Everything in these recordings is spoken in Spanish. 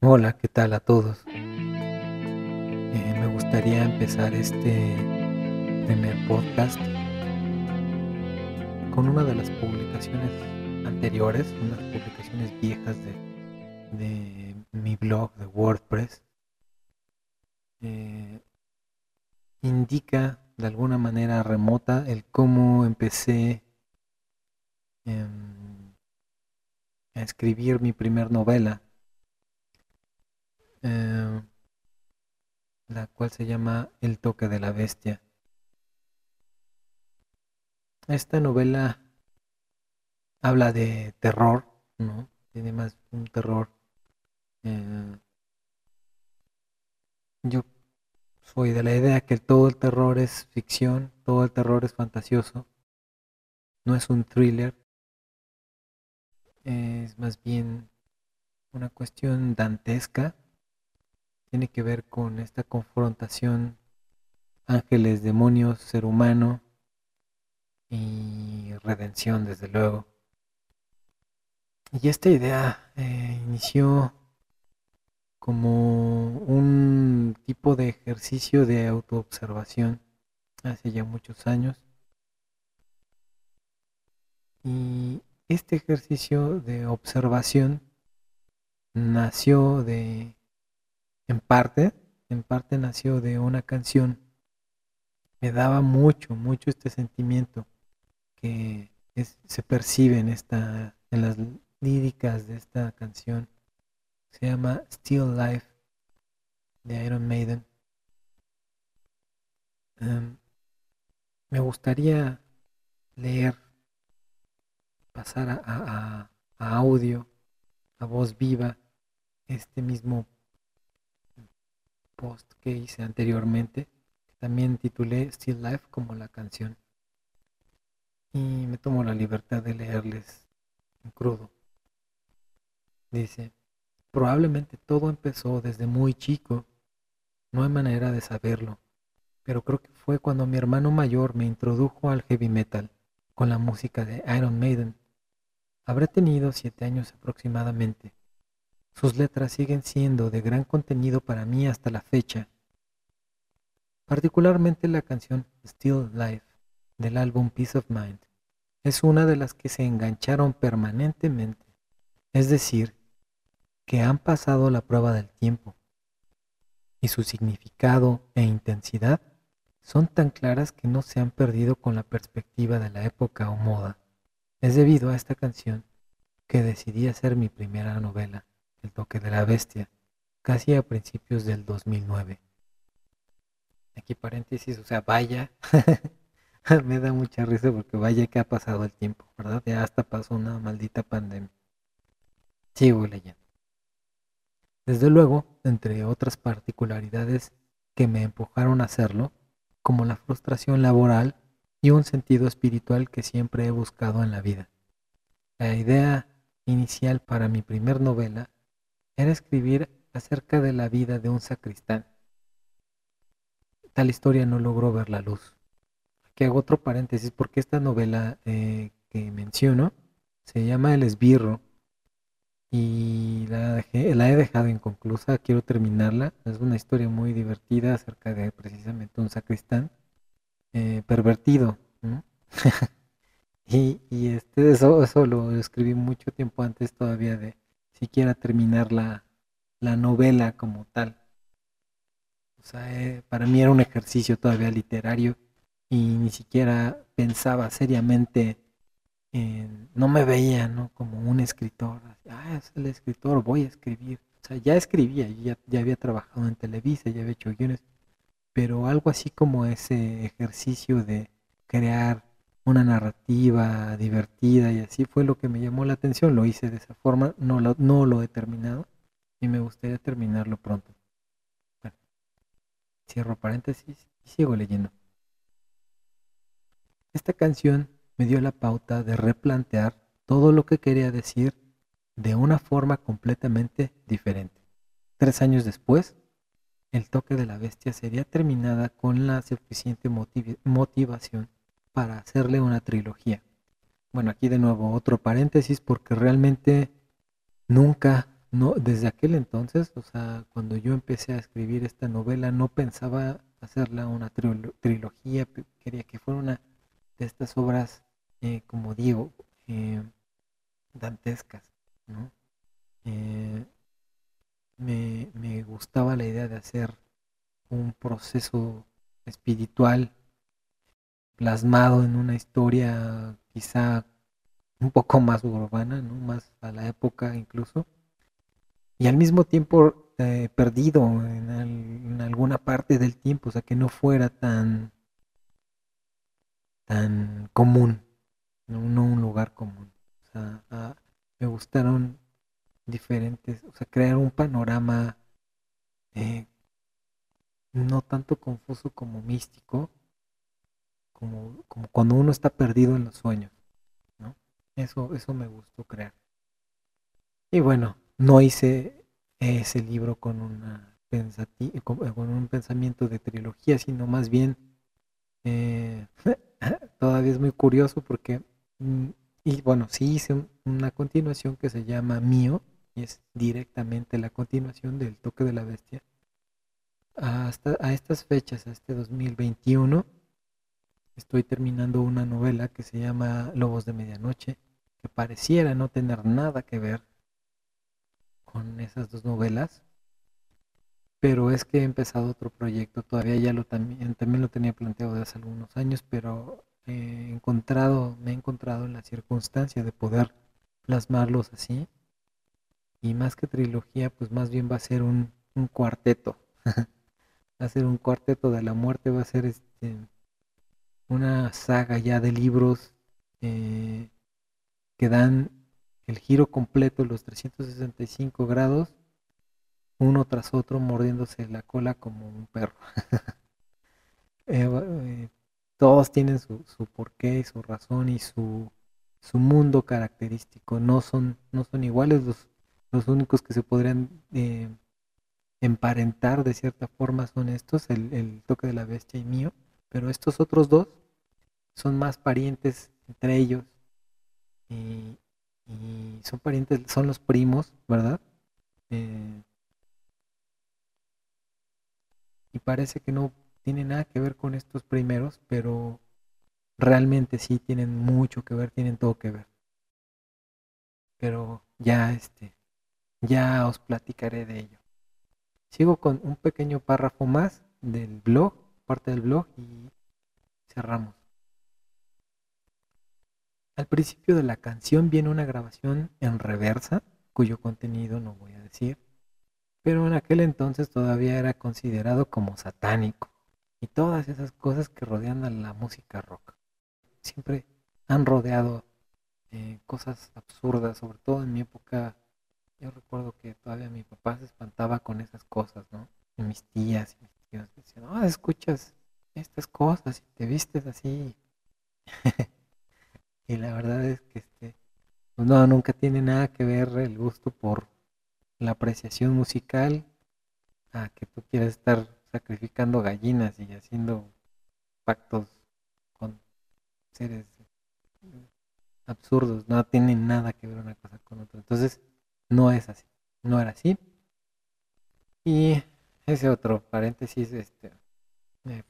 Hola, ¿qué tal a todos? Eh, me gustaría empezar este primer podcast con una de las publicaciones anteriores, unas publicaciones viejas de, de mi blog de WordPress. Eh, indica de alguna manera remota el cómo empecé em, a escribir mi primer novela, em, la cual se llama El toque de la bestia. Esta novela habla de terror, ¿no? Tiene más un terror. Eh, yo soy de la idea que todo el terror es ficción, todo el terror es fantasioso, no es un thriller, es más bien una cuestión dantesca, tiene que ver con esta confrontación ángeles, demonios, ser humano y redención, desde luego. Y esta idea eh, inició como un tipo de ejercicio de autoobservación hace ya muchos años. Y este ejercicio de observación nació de, en parte, en parte nació de una canción. Me daba mucho, mucho este sentimiento que se percibe en, esta, en las líricas de esta canción. Se llama Still Life de Iron Maiden. Em, me gustaría leer, pasar a, audio, a voz viva, este mismo post que hice anteriormente, que también titulé Still Life como la canción. Y me tomo la libertad de leerles en crudo. Dice, probablemente todo empezó desde muy chico. No hay manera de saberlo, pero creo que fue cuando mi hermano mayor me introdujo al heavy metal con la música de Iron Maiden. Habré tenido siete años aproximadamente. Sus letras siguen siendo de gran contenido para mí hasta la fecha. Particularmente la canción Still Life del álbum Peace of Mind es una de las que se engancharon permanentemente, es decir, que han pasado la prueba del tiempo y su significado e intensidad son tan claras que no se han perdido con la perspectiva de la época o moda. Es debido a esta canción que decidí hacer mi primera novela, El toque de la bestia, casi a principios del 2009. Aquí paréntesis, o sea, vaya, me da mucha risa porque vaya que ha pasado el tiempo, ¿verdad? Ya hasta pasó una maldita pandemia. Sigo leyendo. Desde luego, entre otras particularidades que me empujaron a hacerlo, como la frustración laboral y un sentido espiritual que siempre he buscado en la vida. La idea inicial para mi primer novela era escribir acerca de la vida de un sacristán. Tal historia no logró ver la luz. Aquí hago otro paréntesis porque esta novela eh, que menciono se llama El esbirro y la, he dejado inconclusa, quiero terminarla. Es una historia muy divertida acerca de precisamente un sacristán eh, pervertido. y, este, eso, eso lo escribí mucho tiempo antes todavía de siquiera terminar la, novela como tal. O sea, eh, para mí era un ejercicio todavía literario y ni siquiera pensaba seriamente no me veía ¿no? como un escritor. Ah, es el escritor, voy a escribir. O sea, ya escribía, ya, ya había trabajado en Televisa, ya había hecho guiones, pero algo así como ese ejercicio de crear una narrativa divertida y así fue lo que me llamó la atención. Lo hice de esa forma, no lo, no lo he terminado y me gustaría terminarlo pronto. Bueno, cierro paréntesis y sigo leyendo. Esta canción me dio la pauta de replantear todo lo que quería decir de una forma completamente diferente. Tres años después, El toque de la bestia sería terminada con la suficiente motivación para hacerle una trilogía. Bueno, aquí de nuevo otro paréntesis porque realmente nunca, no, desde aquel entonces, o sea, cuando yo empecé a escribir esta novela, no pensaba hacerla una trilogía, quería que fuera una de estas obras, eh, como digo, eh, dantescas, ¿no? Eh, me, me gustaba la idea de hacer un proceso espiritual plasmado en una historia quizá un poco más urbana, ¿no? más a la época incluso, y al mismo tiempo eh, perdido en, alguna parte del tiempo, o sea, que no fuera tan, tan común, no, un lugar común. Me gustaron diferentes, o sea, crear un panorama eh, no tanto confuso como místico, como, cuando uno está perdido en los sueños. Eso, eso me gustó crear. Y bueno, no hice ese libro con, con, un pensamiento de trilogía, sino más bien eh, todavía es muy curioso porque, y bueno, sí hice una continuación que se llama Mío, y es directamente la continuación del Toque de la Bestia. Hasta a estas fechas, a este 2021, estoy terminando una novela que se llama Lobos de Medianoche, que pareciera no tener nada que ver con esas dos novelas, pero es que he empezado otro proyecto, todavía ya lo también, también lo tenía planteado desde hace algunos años, pero he encontrado, me he encontrado en la circunstancia de poder plasmarlos así, y más que trilogía, pues más bien va a ser un, un cuarteto, va a ser un cuarteto de la muerte, va a ser este una saga ya de libros eh, que dan el giro completo, los 365 grados, uno tras otro mordiéndose la cola como un perro. Eh, eh, todos tienen su, su porqué, su razón y su, mundo característico. No son, no son iguales los, únicos que se podrían emparentar de cierta forma son estos, el, el toque de la bestia y mío, pero estos otros dos son más parientes entre ellos y, son parientes, son los primos, ¿verdad? Eh, y parece que no tiene nada que ver con estos primeros, pero realmente sí tienen mucho que ver, tienen todo que ver. Pero ya este, ya os platicaré de ello. Sigo con un pequeño párrafo más del blog, parte del blog y cerramos. Al principio de la canción viene una grabación en reversa, cuyo contenido no voy a decir, pero en aquel entonces todavía era considerado como satánico y todas esas cosas que rodean a la música rock. Siempre han rodeado eh, cosas absurdas, sobre todo en mi época. Yo recuerdo que todavía mi papá se espantaba con esas cosas, ¿no? Y mis tías y mis tíos decían, ah, escuchas estas cosas y te vistes así. y la verdad es que este pues no nunca tiene nada que ver el gusto por la apreciación musical a que tú quieras estar sacrificando gallinas y haciendo pactos con seres absurdos. No tiene nada que ver una cosa con otra. Entonces no es así. No era así. Y ese otro paréntesis este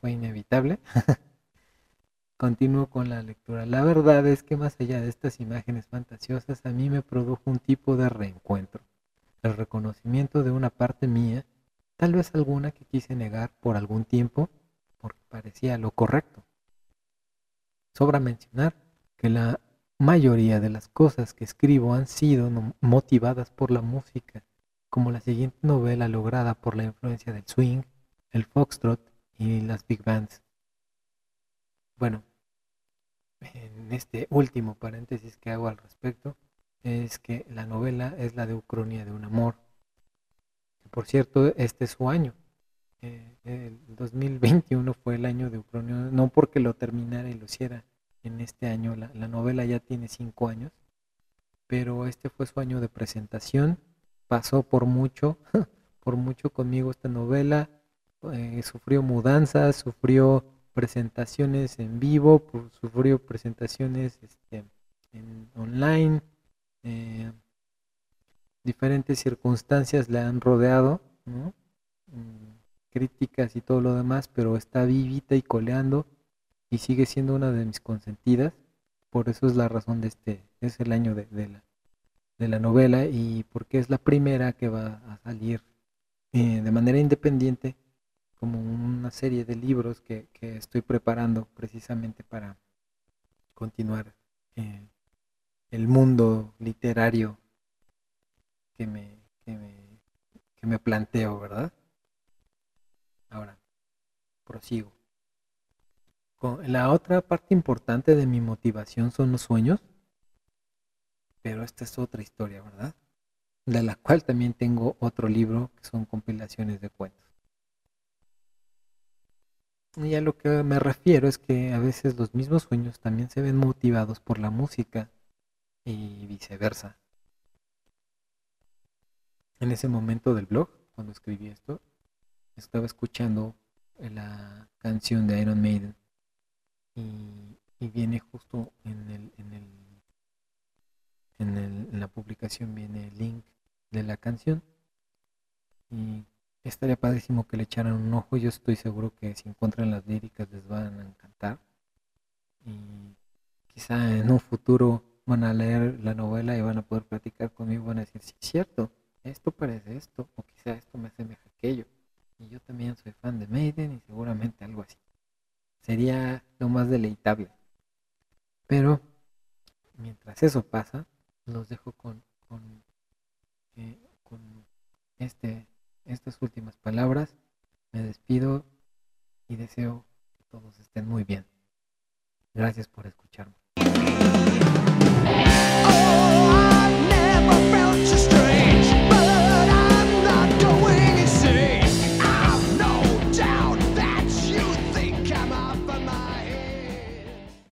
fue inevitable. Continúo con la lectura. La verdad es que más allá de estas imágenes fantasiosas, a mí me produjo un tipo de reencuentro, el reconocimiento de una parte mía, tal vez alguna que quise negar por algún tiempo, porque parecía lo correcto. Sobra mencionar que la mayoría de las cosas que escribo han sido motivadas por la música, como la siguiente novela lograda por la influencia del swing, el foxtrot y las big bands. Bueno, en este último paréntesis que hago al respecto es que la novela es la de Ucronia de un amor. Por cierto, este es su año. Eh, el 2021 fue el año de Ucronia, no porque lo terminara y lo hiciera en este año, la, la novela ya tiene cinco años, pero este fue su año de presentación, pasó por mucho, por mucho conmigo esta novela, eh, sufrió mudanzas, sufrió presentaciones en vivo, sufrió presentaciones este, en online, eh, diferentes circunstancias le han rodeado. Mm, críticas y todo lo demás, pero está vivita y coleando y sigue siendo una de mis consentidas. Por eso es la razón de este, es el año de, la, de la novela y porque es la primera que va a salir eh, de manera independiente como una serie de libros que, estoy preparando precisamente para continuar eh, el mundo literario que me, que me, que me planteo, ¿verdad? Ahora, prosigo. La otra parte importante de mi motivación son los sueños, pero esta es otra historia, ¿verdad? De la cual también tengo otro libro que son compilaciones de cuentos. Y a lo que me refiero es que a veces los mismos sueños también se ven motivados por la música y viceversa. En ese momento del blog, cuando escribí esto, estaba escuchando la canción de Iron Maiden. Y, viene justo en el, en el, en el en la publicación viene el link de la canción. Y estaría padrísimo que le echaran un ojo. Yo estoy seguro que si encuentran las líricas les van a encantar. Y quizá en un futuro van a leer la novela y van a poder platicar conmigo van a decir sí es cierto esto parece esto o quizá esto me asemeja aquello y yo también soy fan de Maiden y seguramente algo así sería lo más deleitable. Pero mientras eso pasa, los dejo con, con, eh, con este, estas últimas palabras. Me despido y deseo que todos estén muy bien. Gracias por escucharme.